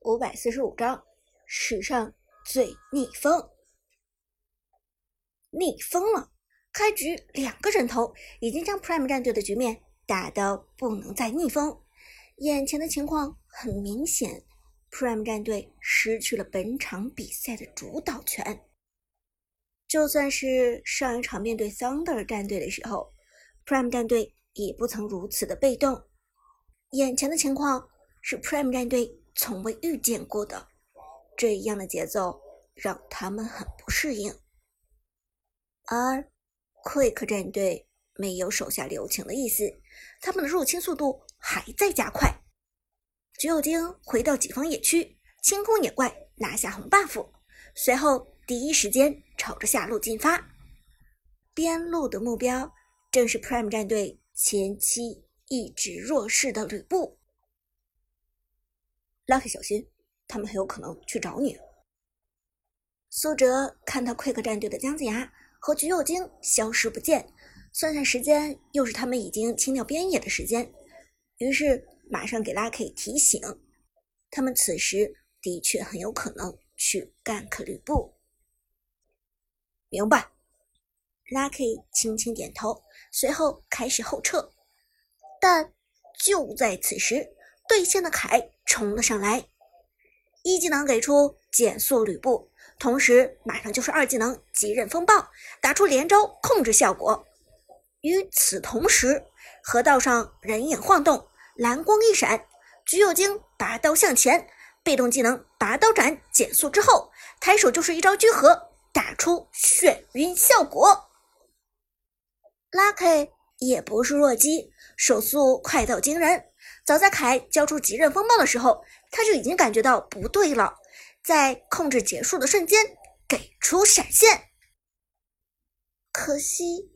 五百四十五章史上最逆风。逆风了！开局两个人头已经将 Prime 战队的局面打到不能再逆风。眼前的情况很明显，Prime 战队失去了本场比赛的主导权。就算是上一场面对 Thunder 战队的时候，Prime 战队也不曾如此的被动。眼前的情况是 Prime 战队。从未遇见过的这样的节奏，让他们很不适应。而 Quick 战队没有手下留情的意思，他们的入侵速度还在加快。橘右京回到己方野区，清空野怪，拿下红 buff，随后第一时间朝着下路进发。边路的目标正是 Prime 战队前期一直弱势的吕布。Lucky 小心，他们很有可能去找你。苏哲看到 Quick 战队的姜子牙和橘右京消失不见，算算时间，又是他们已经清掉边野的时间，于是马上给 Lucky 提醒，他们此时的确很有可能去 gank 吕布。明白。Lucky 轻轻点头，随后开始后撤，但就在此时。对线的凯冲了上来，一技能给出减速吕布，同时马上就是二技能极刃风暴，打出连招控制效果。与此同时，河道上人影晃动，蓝光一闪，橘右京拔刀向前，被动技能拔刀斩减速之后，抬手就是一招聚合，打出眩晕效果。Lucky 也不是弱鸡，手速快到惊人。早在凯交出极刃风暴的时候，他就已经感觉到不对了，在控制结束的瞬间给出闪现，可惜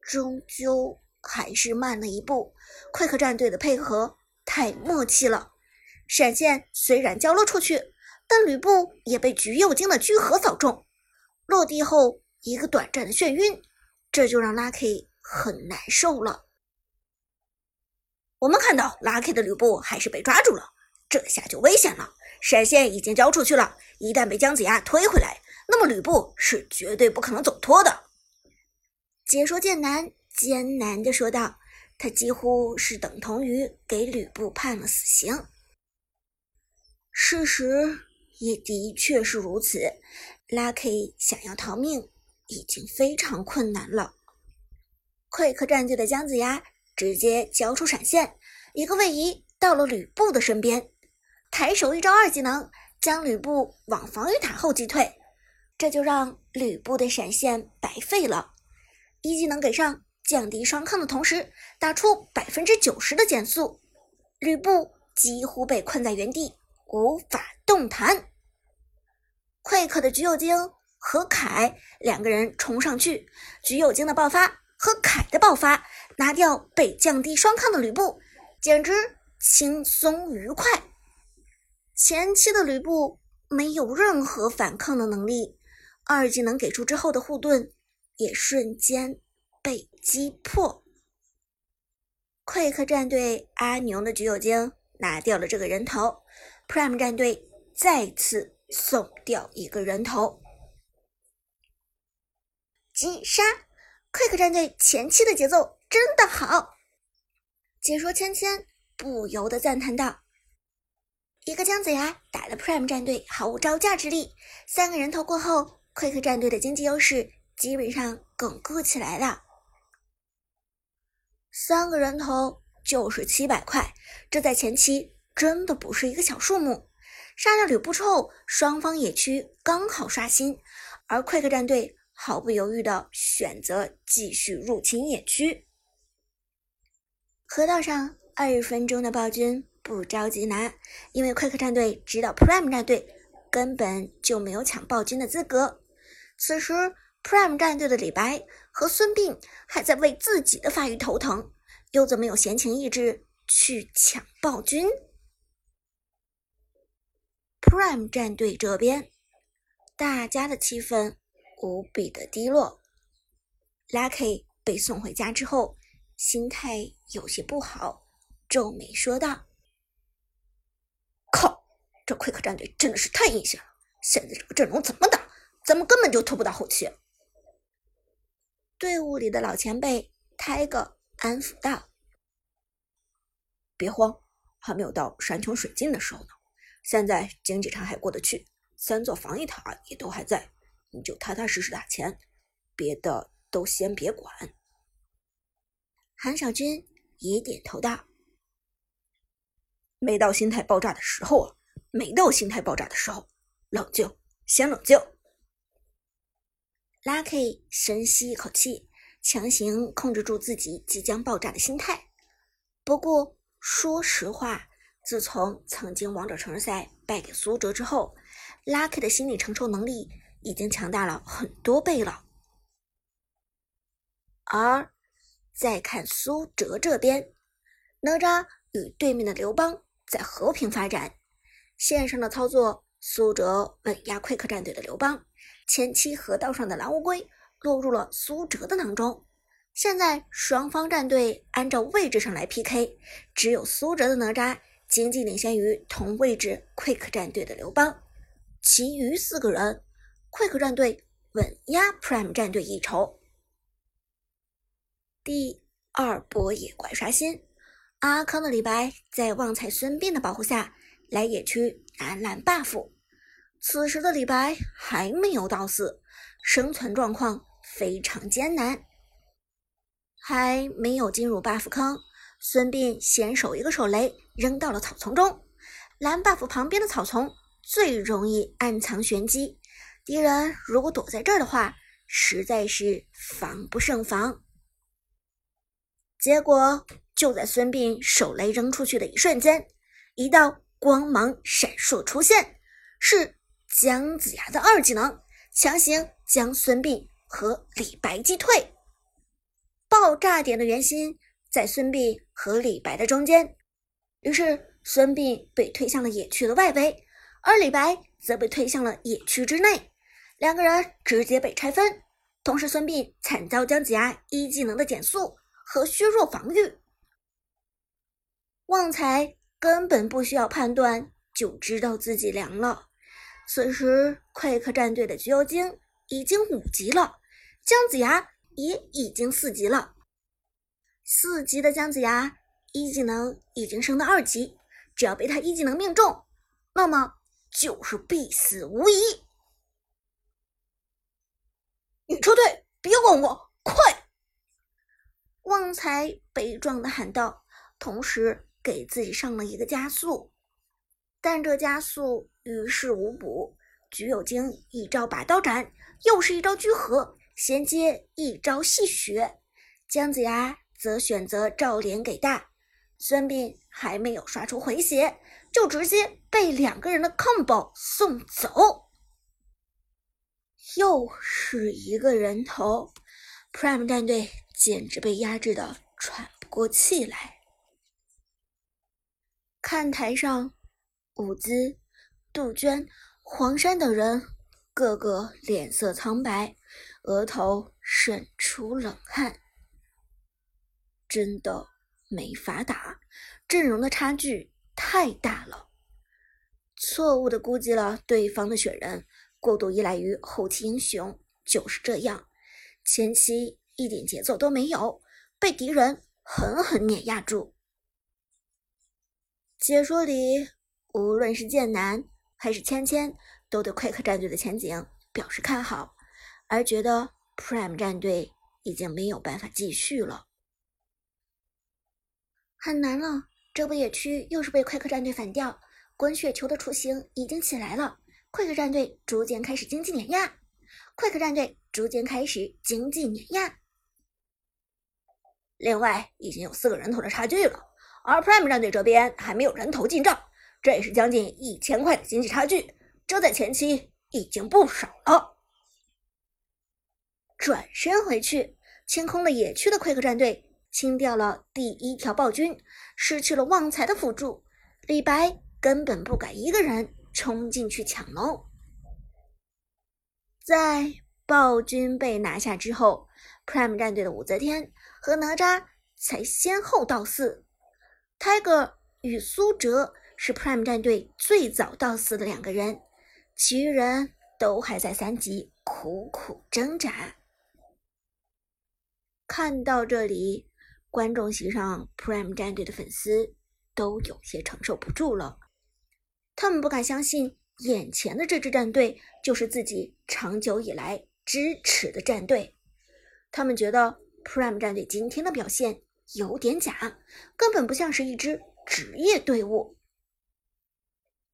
终究还是慢了一步。快克战队的配合太默契了，闪现虽然交了出去，但吕布也被橘右京的聚合扫中，落地后一个短暂的眩晕，这就让 Lucky 很难受了。我们看到 Lucky 的吕布还是被抓住了，这下就危险了。闪现已经交出去了，一旦被姜子牙推回来，那么吕布是绝对不可能走脱的。解说剑南艰难地说道：“他几乎是等同于给吕布判了死刑。”事实也的确是如此，Lucky 想要逃命已经非常困难了。Quick 战队的姜子牙。直接交出闪现，一个位移到了吕布的身边，抬手一招二技能将吕布往防御塔后击退，这就让吕布的闪现白费了。一技能给上，降低双抗的同时，打出百分之九十的减速，吕布几乎被困在原地，无法动弹。快克的橘右京和凯两个人冲上去，橘右京的爆发和凯的爆发。拿掉被降低双抗的吕布，简直轻松愉快。前期的吕布没有任何反抗的能力，二技能给出之后的护盾也瞬间被击破。Quick 战队阿牛的橘右京拿掉了这个人头，Prime 战队再次送掉一个人头，击杀 Quick 战队前期的节奏。真的好，解说芊芊不由得赞叹道：“一个姜子牙打了 Prime 战队毫无招架之力，三个人头过后，Quick 战队的经济优势基本上巩固起来了。三个人头就是七百块，这在前期真的不是一个小数目。杀掉吕布之后，双方野区刚好刷新，而 Quick 战队毫不犹豫的选择继续入侵野区。”河道上二十分钟的暴君不着急拿，因为快客战队知道 Prime 战队根本就没有抢暴君的资格。此时 Prime 战队的李白和孙膑还在为自己的发育头疼，又怎么有闲情逸致去抢暴君？Prime 战队这边，大家的气氛无比的低落。Lucky 被送回家之后。心态有些不好，皱眉说道：“靠这奎克战队真的是太阴险了！现在这个阵容怎么打？咱们根本就拖不到后期。队伍里的老前辈泰戈安抚道：“别慌，还没有到山穷水尽的时候呢。现在经济场还过得去，三座防御塔也都还在，你就踏踏实实打钱，别的都先别管。”韩小军也点头道：“没到心态爆炸的时候啊，没到心态爆炸的时候，冷静，先冷静。” Lucky 深吸一口气，强行控制住自己即将爆炸的心态。不过，说实话，自从曾经王者城市赛败给苏哲之后，Lucky 的心理承受能力已经强大了很多倍了。而再看苏哲这边，哪吒与对面的刘邦在和平发展，线上的操作，苏哲稳压快客战队的刘邦。前期河道上的蓝乌龟落入了苏哲的囊中，现在双方战队按照位置上来 PK，只有苏哲的哪吒经济领先于同位置 Quick 战队的刘邦，其余四个人 Quick 战队稳压 Prime 战队一筹。第二波野怪刷新，阿康的李白在旺财孙膑的保护下来野区拿蓝 buff。此时的李白还没有到四，生存状况非常艰难，还没有进入 buff 坑。孙膑先手一个手雷扔到了草丛中，蓝 buff 旁边的草丛最容易暗藏玄机，敌人如果躲在这儿的话，实在是防不胜防。结果就在孙膑手雷扔出去的一瞬间，一道光芒闪烁出现，是。姜子牙的二技能强行将孙膑和李白击退，爆炸点的圆心在孙膑和李白的中间，于是孙膑被推向了野区的外围，而李白则被推向了野区之内，两个人直接被拆分。同时，孙膑惨遭姜子牙一技能的减速和削弱防御，旺财根本不需要判断就知道自己凉了。此时，快克战队的橘右京已经五级了，姜子牙也已经四级了。四级的姜子牙一技能已经升到二级，只要被他一技能命中，那么就是必死无疑。你撤我，快！旺财悲壮的喊道，同时给自己上了一个加速，但这加速。于事无补，橘右京一招拔刀斩，又是一招聚合，衔接一招戏血。姜子牙则选择照脸给大，孙膑还没有刷出回血，就直接被两个人的 combo 送走。又是一个人头，Prime 战队简直被压制的喘不过气来。看台上，伍兹。杜鹃、黄山等人个个脸色苍白，额头渗出冷汗。真的没法打，阵容的差距太大了。错误的估计了对方的选人，过度依赖于后期英雄，就是这样，前期一点节奏都没有，被敌人狠狠碾压住。解说里，无论是剑南。还是芊芊都对 Quick 战队的前景表示看好，而觉得 Prime 战队已经没有办法继续了，很难了。这波野区又是被 Quick 战队反掉，滚雪球的雏形已经起来了。Quick 战队逐渐开始经济碾压，Quick 战队逐渐开始经济碾压。另外，已经有四个人头的差距了，而 Prime 战队这边还没有人头进账。这也是将近一千块的经济差距，这在前期已经不少了。转身回去，清空了野区的奎克战队，清掉了第一条暴君，失去了旺财的辅助，李白根本不敢一个人冲进去抢龙。在暴君被拿下之后，Prime 战队的武则天和哪吒才先后到四，Tiger 与苏哲。是 Prime 战队最早到四的两个人，其余人都还在三级苦苦挣扎。看到这里，观众席上 Prime 战队的粉丝都有些承受不住了，他们不敢相信眼前的这支战队就是自己长久以来支持的战队，他们觉得 Prime 战队今天的表现。有点假，根本不像是一支职业队伍。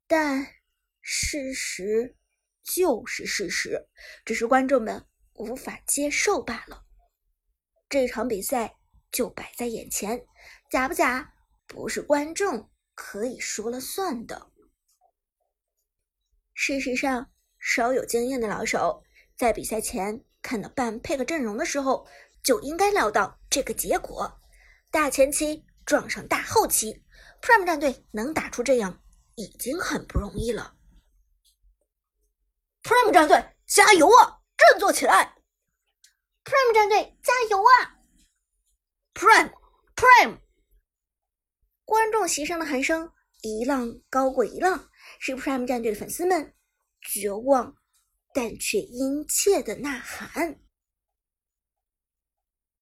但事实就是事实，只是观众们无法接受罢了。这场比赛就摆在眼前，假不假，不是观众可以说了算的。事实上，稍有经验的老手在比赛前看到半配合阵容的时候，就应该料到这个结果。大前期撞上大后期，Prime 战队能打出这样已经很不容易了。Prime 战队加油啊，振作起来！Prime 战队加油啊！Prime Prime！观众席上的喊声一浪高过一浪，是 Prime 战队的粉丝们绝望但却殷切的呐喊。